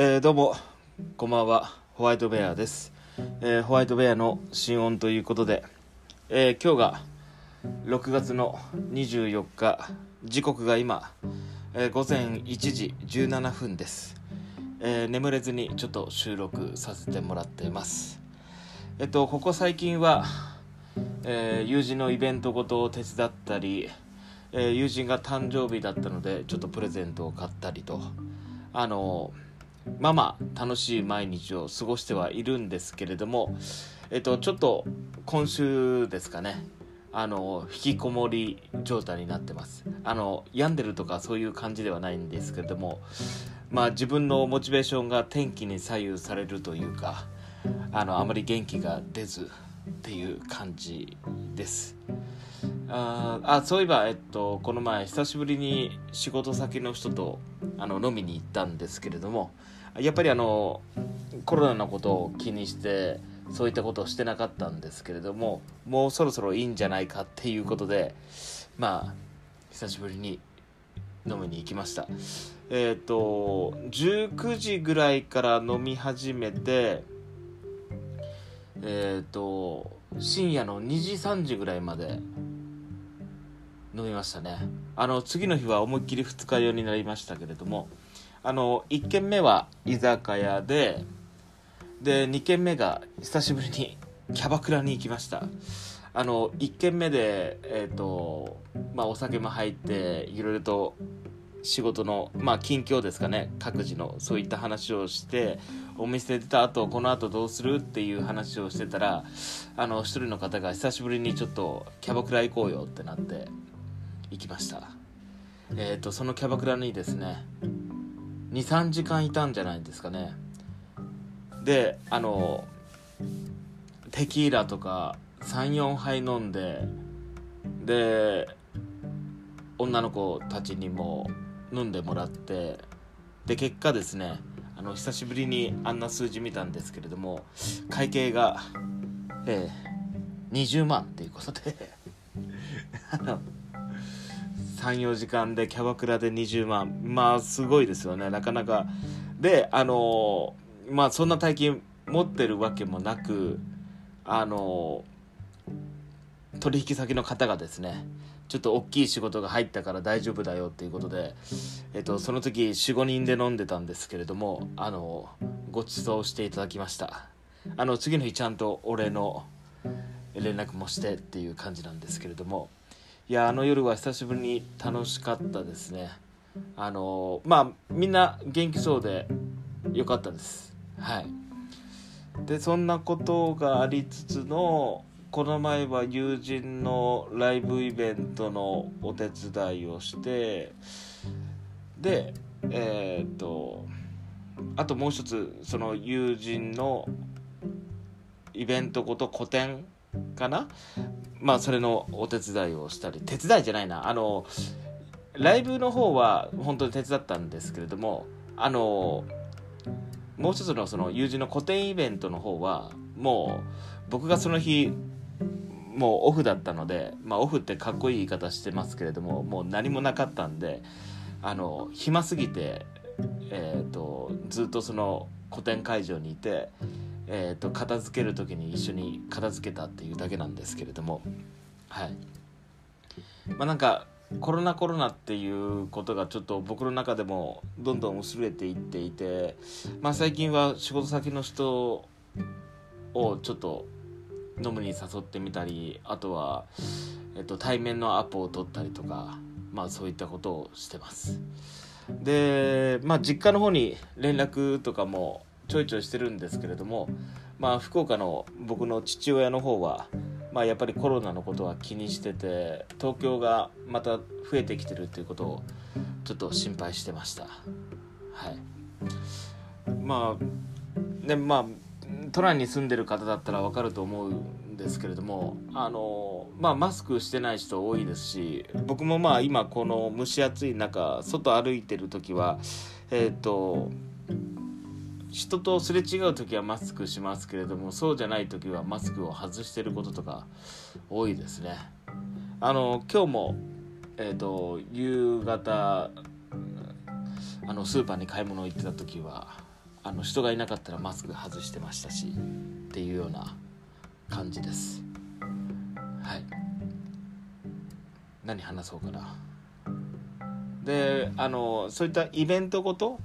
えーどうもこんばんは。ホワイトベアです、えーホワイトベアの新音ということで、えー今日が6月の24日時刻が今、え午前1時17分です、え眠れずにちょっと収録させてもらっています。えっとここ最近は、え友人のイベントごとを手伝ったり、え友人が誕生日だったのでちょっとプレゼントを買ったりとあのまあまあ楽しい毎日を過ごしてはいるんですけれどもえっとちょっと今週ですかねあの引きこもり状態になってます。あの病んでるとかそういう感じではないんですけれどもまあ自分のモチベーションが天気に左右されるというかあのあまり元気が出ずっていう感じです。ああそういえば、えっと、この前久しぶりに仕事先の人とあの飲みに行ったんですけれどもやっぱりあのコロナのことを気にしてそういったことをしてなかったんですけれどももうそろそろいいんじゃないかっていうことでまあ久しぶりに飲みに行きました。えっ、と19時ぐらいから飲み始めてえっ、と深夜の2時3時ぐらいまで飲みましたね。あの次の日は思いっきり二日酔いになりましたけれどもあの1軒目は居酒屋でで2軒目が久しぶりにキャバクラに行きました。あの1軒目でえっ、とまあお酒も入っていろいろと仕事のまあ近況ですかね。各自のそういった話をしてお店出た後この後どうするっていう話をしてたらあの一人の方が久しぶりにちょっとキャバクラ行こうよってなって行きました。えっ、とそのキャバクラにですね23時間いたんじゃないですかね。であのテキーラとか34杯飲んでで女の子たちにも飲んでもらってで結果ですねあの久しぶりにあんな数字見たんですけれども会計が、えー20万っていうことで あの34時間でキャバクラで20万。まあすごいですよね。なかなか。であのまあそんな大金持ってるわけもなくあの取引先の方がですねちょっと大きい仕事が入ったから大丈夫だよっていうことで、えっと、その時45人で飲んでたんですけれどもあのご馳走していただきました。あの次の日ちゃんとお礼の連絡もしてっていう感じなんですけれどもいやあの夜は久しぶりに楽しかったですね。あのまあみんな元気そうでよかったです。はい。でそんなことがありつつのこの前は友人のライブイベントのお手伝いをしてでえーっとあともう一つその友人のイベントごと個展かなまあそれのお手伝いをしたり手伝いじゃないな。あのライブの方は本当に手伝ったんですけれどもあのもう一つのその友人の個展イベントの方はもう僕がその日もうオフだったので、まあ、オフってかっこいい言い方してますけれどももう何もなかったんであの暇すぎて、えー、とずっとその個展会場にいて、えー、と片付ける時に一緒に片付けたっていうだけなんですけれども。はい。まあなんかコロナコロナっていうことがちょっと僕の中でもどんどん薄れていっていて、まあ、最近は仕事先の人をちょっと飲むに誘ってみたりあとは、えっと、対面のアポを取ったりとか、まあ、そういったことをしてます。で、まあ、実家の方に連絡とかもちょいちょいしてるんですけれども、まあ、福岡の僕の父親の方は、まあ、やっぱりコロナのことは気にしてて東京がまた増えてきてるっていうことをちょっと心配してました。はい。まあねまあ都内に住んでる方だったら分かると思うんですけれどもあのまあマスクしてない人多いですし僕もまあ今この蒸し暑い中外歩いてる時はえっ、と人とすれ違う時はマスクしますけれどもそうじゃない時はマスクを外してることとか多いですね。あの今日もえっ、と夕方あのスーパーに買い物行ってた時はあの人がいなかったらマスク外してましたしっていうような感じです。はい。何話そうかな。であのそういったイベントごと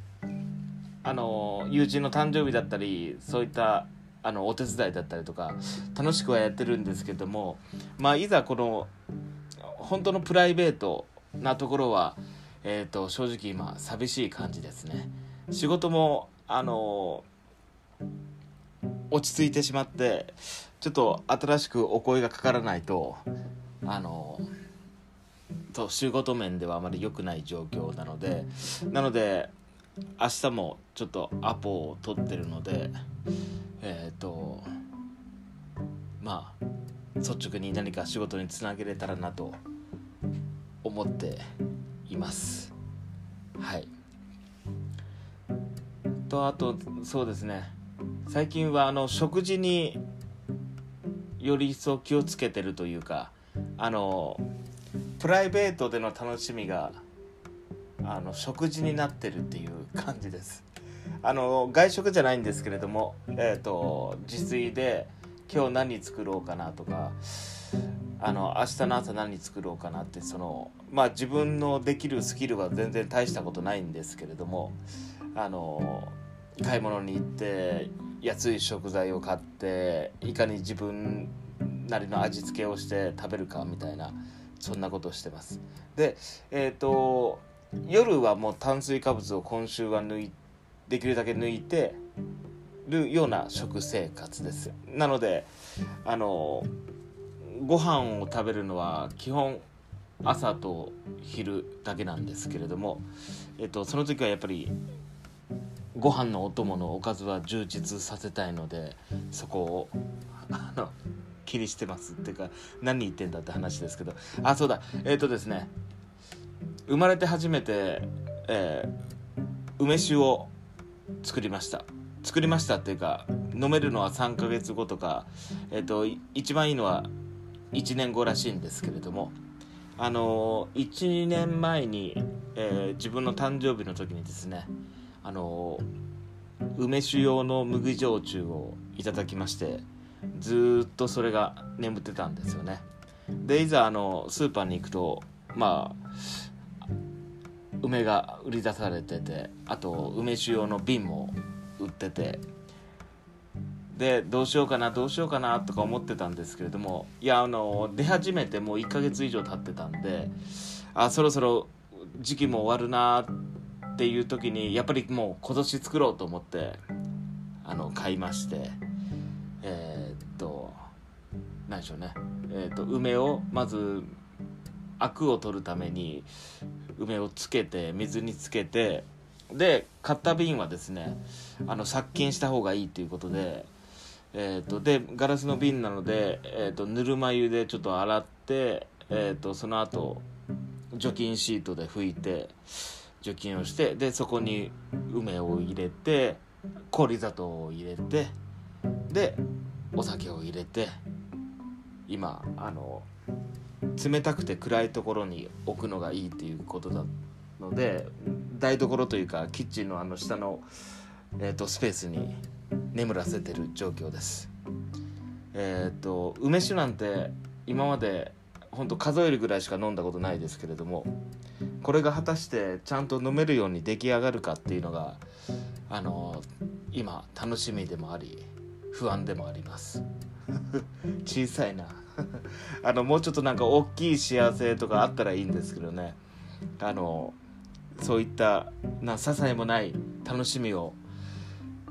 あの友人の誕生日だったりそういったあのお手伝いだったりとか楽しくはやってるんですけどもまあいざこの本当のプライベートなところは、えーと、正直今寂しい感じですね。仕事もあの落ち着いてしまってちょっと新しくお声がかからないとあのと仕事面ではあまり良くない状況なのでなので明日もちょっとアポを取ってるのでえっ、ー、とまあ率直に何か仕事につなげれたらなと思っています。はい。とあとそうですね。最近はあの食事により一層気をつけてるというかあのプライベートでの楽しみがあの食事になってるっていう感じです。あの外食じゃないんですけれども、えーと、自炊で今日何作ろうかなとかあの明日の朝何作ろうかなってそのまあ自分のできるスキルは全然大したことないんですけれどもあの買い物に行って安い食材を買っていかに自分なりの味付けをして食べるかみたいなそんなことをしてます。でえっ、ー、と夜はもう炭水化物を今週は抜いできるだけ抜いてるような食生活です。なのであのご飯を食べるのは基本朝と昼だけなんですけれども、えっと、その時はやっぱりご飯のお供のおかずは充実させたいのでそこをあの気にしてますっていうか何言ってんだって話ですけど。あそうだ。えっ、とですね。生まれて初めて、えー、梅酒を作りました。作りましたっていうか飲めるのは3ヶ月後とか、えーと、一番いいのは1年後らしいんですけれどもあのー、1年前に、えー、自分の誕生日の時にですねあのー、梅酒用の麦焼酎をいただきましてずっとそれが眠ってたんですよね。でいざあのスーパーに行くとまあ梅が売り出されててあと梅酒用の瓶も売っててでどうしようかなどうしようかなとか思ってたんですけれどもいやあの出始めてもう1ヶ月以上経ってたんであそろそろ時期も終わるなっていう時にやっぱりもう今年作ろうと思ってあの買いましてえー、っと何でしょうね。えー、っと梅をまずアクを取るために梅をつけて水につけてで買った瓶はですねあの殺菌した方がいいということで,、えーと、でガラスの瓶なので、えーと、ぬるま湯でちょっと洗って、えーと、その後除菌シートで拭いて除菌をしてでそこに梅を入れて氷砂糖を入れてでお酒を入れて今あの冷たくて暗いところに置くのがいいっていうことなので台所というかキッチンのあの下の、えーと、スペースに眠らせてる状況です。えっ、ー、と梅酒なんて今までほんと数えるぐらいしか飲んだことないですけれどもこれが果たしてちゃんと飲めるように出来上がるかっていうのがあの今楽しみでもあり不安でもあります。小さいな。あのもうちょっとなんか大きい幸せとかあったらいいんですけどね。あのそういったな些細もない楽しみを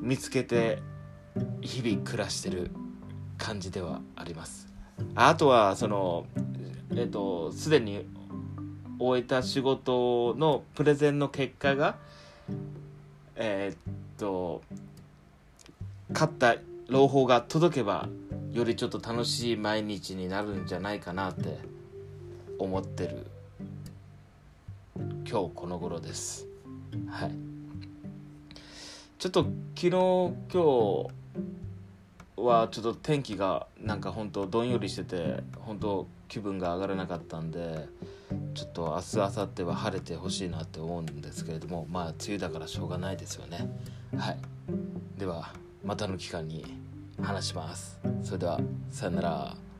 見つけて日々暮らしてる感じではあります。あとはそのえっとすでに終えた仕事のプレゼンの結果がえー、っと勝った朗報が届けばよりちょっと楽しい毎日になるんじゃないかなって思ってる。今日この頃です。はい。ちょっと昨日今日はちょっと天気がなんか本当どんよりしてて本当気分が上がらなかったんでちょっと明日明後日は晴れてほしいなって思うんですけれどもまあ梅雨だからしょうがないですよね。はい。ではまたの期間に。話します。それではさよなら。